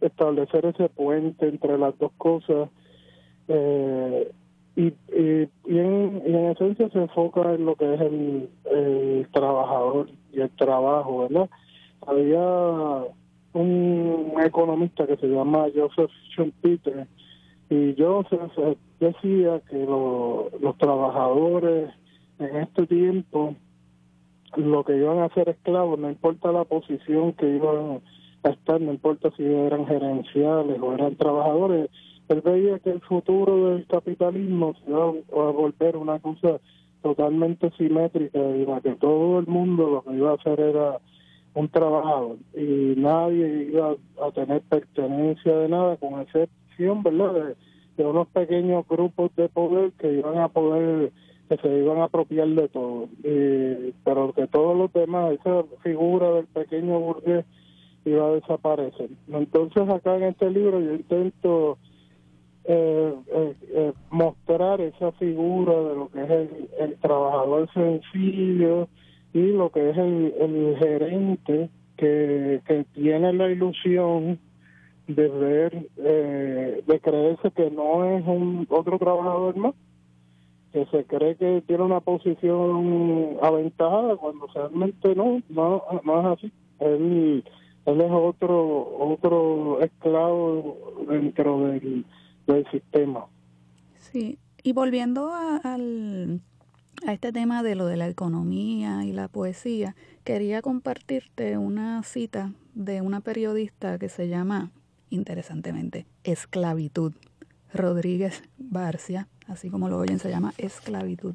establecer ese puente entre las dos cosas. Eh, y, y, en, en, esencia se enfoca en lo que es el, el trabajador y el trabajo, ¿verdad? Había un economista que se llama Joseph Schumpeter y Joseph decía que los trabajadores en este tiempo lo que iban a ser esclavos, no importa la posición que iban a estar, no importa si eran gerenciales o eran trabajadores, él veía que el futuro del capitalismo se iba a volver una cosa totalmente simétrica y la que todo el mundo lo que iba a hacer era un trabajador y nadie iba a tener pertenencia de nada con excepción, ¿verdad? De, unos pequeños grupos de poder que iban a poder que se iban a apropiar de todo, pero que todos los demás, esa figura del pequeño burgués iba a desaparecer. Entonces acá en este libro yo intento eh, eh, eh, mostrar esa figura de lo que es el, trabajador sencillo y lo que es el, gerente que, que tiene la ilusión de ver, de creerse que no es un otro trabajador más, que se cree que tiene una posición aventajada cuando realmente no, no, no es así. Él, él es otro, otro esclavo dentro del del sistema. Sí, y volviendo a, al, a este tema de lo de la economía y la poesía, quería compartirte una cita de una periodista que se llama, interesantemente, Esclavitud. Rodríguez Barcia, así como lo oyen, se llama Esclavitud,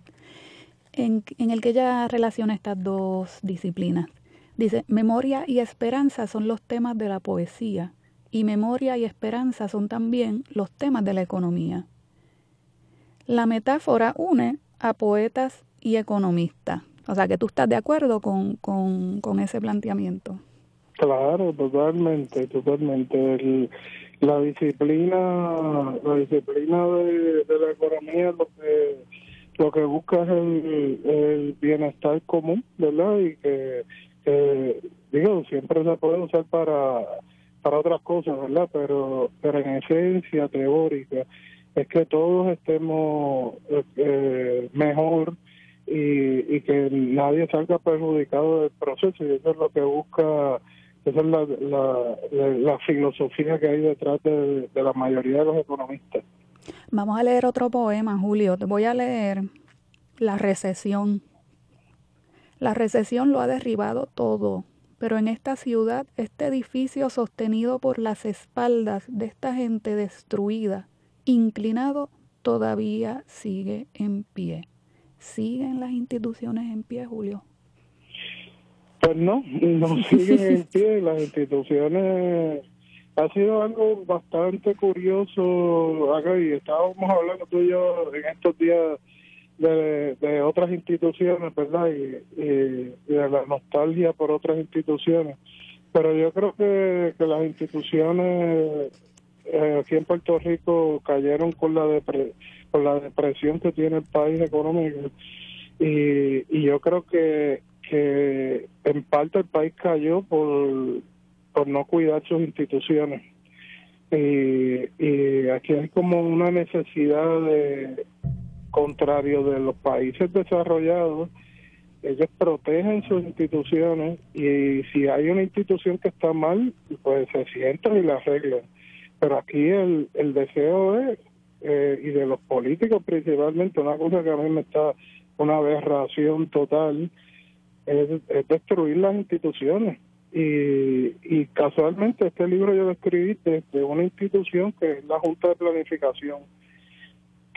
en, en el que ella relaciona estas dos disciplinas. Dice, memoria y esperanza son los temas de la poesía y memoria y esperanza son también los temas de la economía. La metáfora une a poetas y economistas. O sea, que tú estás de acuerdo con, con, ese planteamiento. Claro, totalmente, totalmente. la disciplina, la disciplina de, la economía lo que lo que busca es el, bienestar común, ¿verdad? Y que, que, digo, siempre se puede usar para para otras cosas, ¿verdad? Pero, pero en esencia teórica es que todos estemos eh, mejor y, y que nadie salga perjudicado del proceso y eso es lo que busca, esa es la, la, la, filosofía que hay detrás de, de la mayoría de los economistas. Vamos a leer otro poema, Julio. Te voy a leer La recesión. La recesión lo ha derribado todo pero en esta ciudad, este edificio sostenido por las espaldas de esta gente destruida, inclinado, todavía sigue en pie. ¿Siguen las instituciones en pie, Julio? Pues no, no siguen en pie. Las instituciones ha sido algo bastante curioso acá y estábamos hablando tú y yo en estos días de, otras instituciones, ¿verdad? Y, de la nostalgia por otras instituciones. Pero yo creo que, que las instituciones eh, aquí en Puerto Rico cayeron con la, con la depresión que tiene el país económico. Y, y yo creo que, que en parte el país cayó por, por no cuidar sus instituciones. Y, y aquí hay como una necesidad de, contrario de los países desarrollados, ellos protegen sus instituciones y si hay una institución que está mal, pues se sientan y la arreglan. Pero aquí el, el deseo es, eh, y de los políticos principalmente, una cosa que a mí me está una aberración total, es, destruir las instituciones. Y, y casualmente este libro yo lo escribí desde una institución que es la Junta de Planificación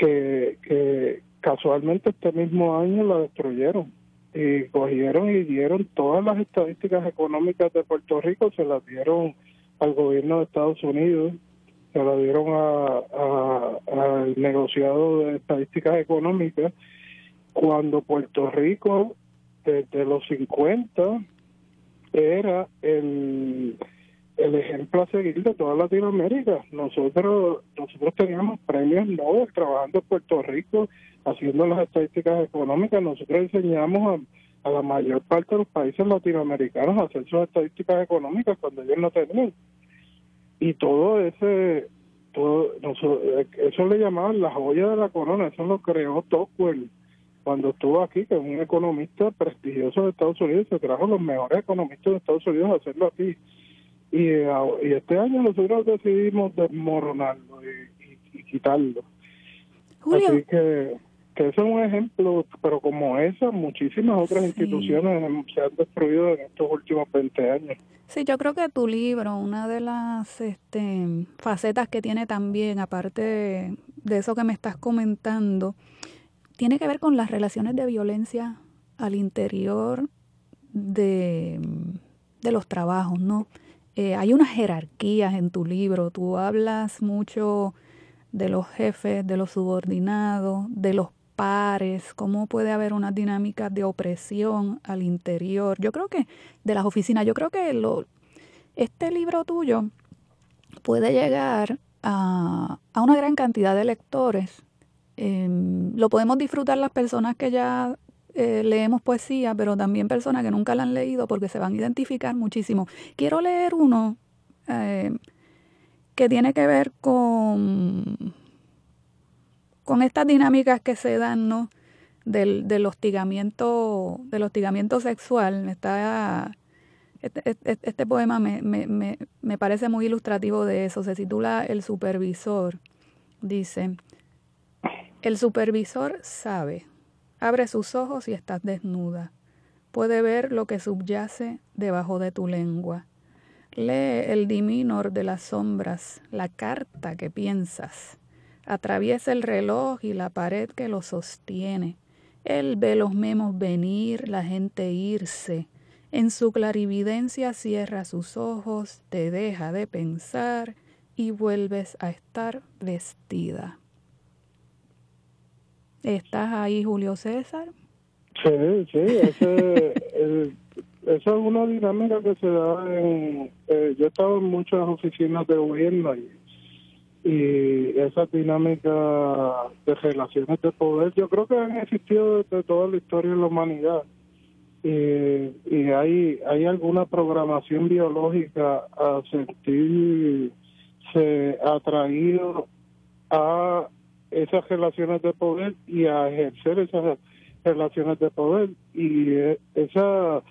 que, que casualmente este mismo año la destruyeron y cogieron y dieron todas las estadísticas económicas de Puerto Rico, se las dieron al gobierno de Estados Unidos, se las dieron al negociado de estadísticas económicas, cuando Puerto Rico desde los 50 era el el ejemplo a seguir de toda Latinoamérica. Nosotros nosotros teníamos premios Nobel trabajando en Puerto Rico, haciendo las estadísticas económicas. Nosotros enseñamos a, la mayor parte de los países latinoamericanos a hacer sus estadísticas económicas cuando ellos no tenían. Y todo ese todo, eso le llamaban la joya de la corona, eso lo creó Tocqueville cuando estuvo aquí, que es un economista prestigioso de Estados Unidos, se trajo los mejores economistas de Estados Unidos a hacerlo aquí. Y, y este año nosotros decidimos desmoronarlo y, y, quitarlo. Así que, que eso es un ejemplo, pero como esa, muchísimas otras instituciones se han destruido en estos últimos 20 años. Sí, yo creo que tu libro, una de las este, facetas que tiene también, aparte de eso que me estás comentando, tiene que ver con las relaciones de violencia al interior de, los trabajos, ¿no? Eh, hay unas jerarquías en tu libro, tú hablas mucho de los jefes, de los subordinados, de los pares, cómo puede haber una dinámica de opresión al interior. Yo creo que de las oficinas, yo creo que lo, este libro tuyo puede llegar a, a una gran cantidad de lectores. Em, lo podemos disfrutar las personas que ya eh, leemos poesía, pero también personas que nunca la han leído porque se van a identificar muchísimo. Quiero leer uno eh, que tiene que ver con, con estas dinámicas que se dan, ¿no? Del, del hostigamiento, del hostigamiento sexual. Está, este, este, este poema me, me, me parece muy ilustrativo de eso. Se titula El supervisor. Dice, el supervisor sabe, abre sus ojos y estás desnuda. Puede ver lo que subyace debajo de tu lengua. Lee el diminor de las sombras, la carta que piensas. Atraviesa el reloj y la pared que lo sostiene. Él ve los memos venir, la gente irse. En su clarividencia cierra sus ojos, te deja de pensar y vuelves a estar vestida. ¿Estás ahí, Julio César? Sí, sí, ese, esa es una dinámica que se da en... Eh, yo he estado en muchas oficinas de gobierno y, y esa dinámica de relaciones de poder yo creo que han existido desde toda la historia de la humanidad. Y, y hay, hay alguna programación biológica a sentirse atraído a esas relaciones de poder y a ejercer esas relaciones de poder. Y eh, esa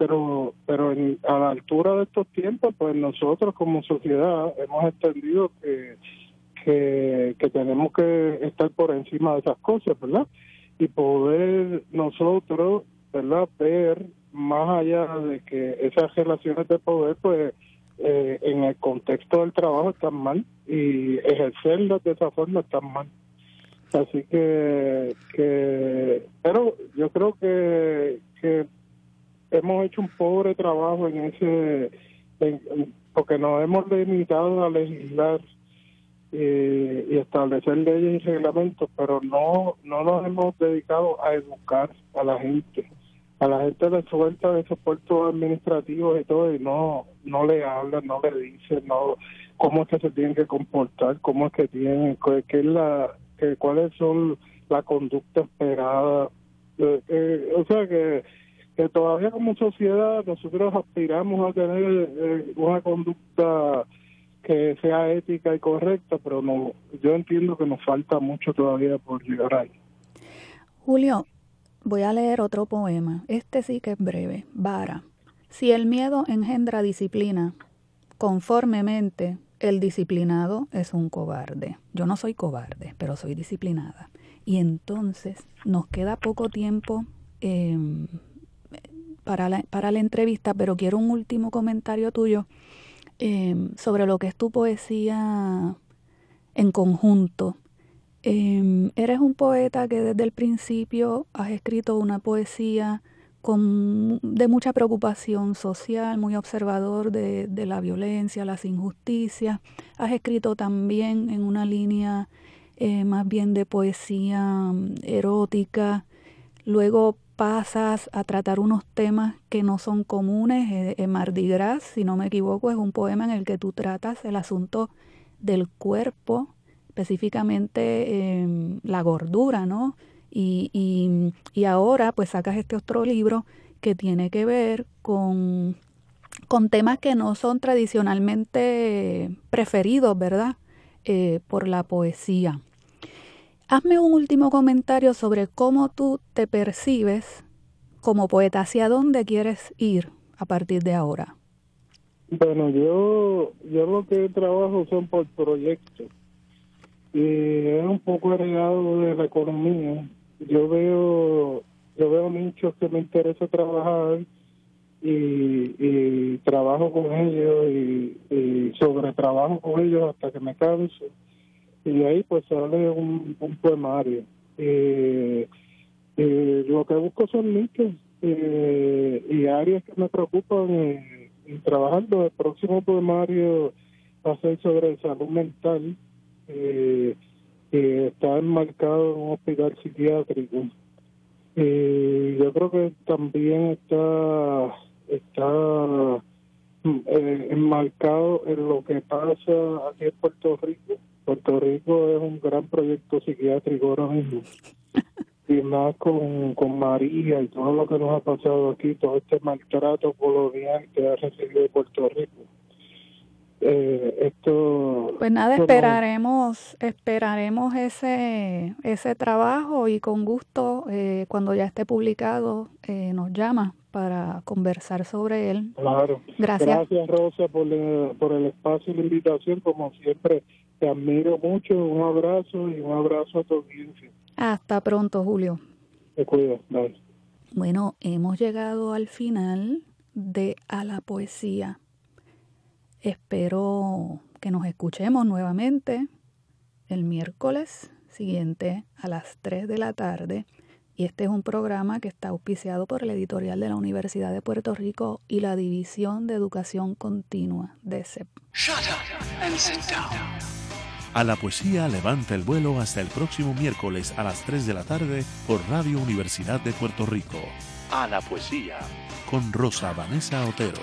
pero pero a la altura de estos tiempos pues nosotros como sociedad hemos entendido que, que que tenemos que estar por encima de esas cosas verdad y poder nosotros verdad ver más allá de que esas relaciones de poder pues eh, en el contexto del trabajo están mal y ejercerlas de esa forma están mal Así que, que pero yo creo que, que hemos hecho un pobre trabajo en ese, porque nos hemos limitado a legislar y establecer leyes y reglamentos, pero no, no nos hemos dedicado a educar a la gente. A la gente le suelta de esos puertos administrativos y todo y no, no le hablan, no le dicen, no, cómo es que se tienen que comportar, cómo es que tienen, qué es la que cuáles son la conducta esperada. Eh, eh, o sea que, que todavía como sociedad nosotros aspiramos a tener eh, una conducta que sea ética y correcta, pero no, yo entiendo que nos falta mucho todavía por llegar ahí. Julio, voy a leer otro poema. Este sí que es breve. Vara. Si el miedo engendra disciplina, conformemente el disciplinado es un cobarde. Yo no soy cobarde, pero soy disciplinada. Y entonces nos queda poco tiempo em, para, la, para, la, entrevista, pero quiero un último comentario tuyo em, sobre lo que es tu poesía en conjunto. Em, eres un poeta que desde el principio has escrito una poesía con, de mucha preocupación social, muy observador de, de, la violencia, las injusticias. Has escrito también en una línea eh, más bien de poesía mm, erótica. Luego pasas a tratar unos temas que no son comunes. Eh, en Mardi Gras, si no me equivoco, es un poema en el que tú tratas el asunto del cuerpo, específicamente em, la gordura, ¿no? Y, y, ahora pues sacas este otro libro que tiene que ver con, con temas que no son tradicionalmente preferidos, ¿verdad? eh, por la poesía. Hazme un último comentario sobre cómo tú te percibes como poeta, hacia dónde quieres ir a partir de ahora. Bueno, yo, yo lo que trabajo son por proyectos y es un poco heredado de la economía. Yo veo, yo veo nichos que me interesa trabajar y, trabajo con ellos y, sobre trabajo con ellos hasta que me canso y ahí pues sale un, poemario. y lo que busco son nichos y áreas que me preocupan trabajando. El próximo poemario va a ser sobre salud mental, eh, está enmarcado en un hospital psiquiátrico. Eh, yo creo que también está está eh, enmarcado en lo que pasa aquí en Puerto Rico. Puerto Rico es un gran proyecto psiquiátrico ahora mismo. y más con, con María y todo lo que nos ha pasado aquí, todo este maltrato colonial que ha recibido Puerto Rico. Eh, esto pues nada esperaremos esperaremos ese ese trabajo y con gusto eh, cuando ya esté publicado eh, nos llama para conversar sobre él. Claro. Gracias. Gracias Rosa por, por el espacio y la invitación. Como siempre te admiro mucho. Un abrazo y un abrazo a tu audiencia. Hasta pronto, Julio. Te cuido. Bueno, hemos llegado al final de A la Poesía. Espero que nos escuchemos nuevamente el miércoles siguiente a las 3 de la tarde. Y este es un programa que está auspiciado por el editorial de la Universidad de Puerto Rico y la División de Educación Continua de CEP. A la poesía levanta el vuelo hasta el próximo miércoles a las 3 de la tarde por Radio Universidad de Puerto Rico. A la poesía. Con Rosa Vanessa Otero.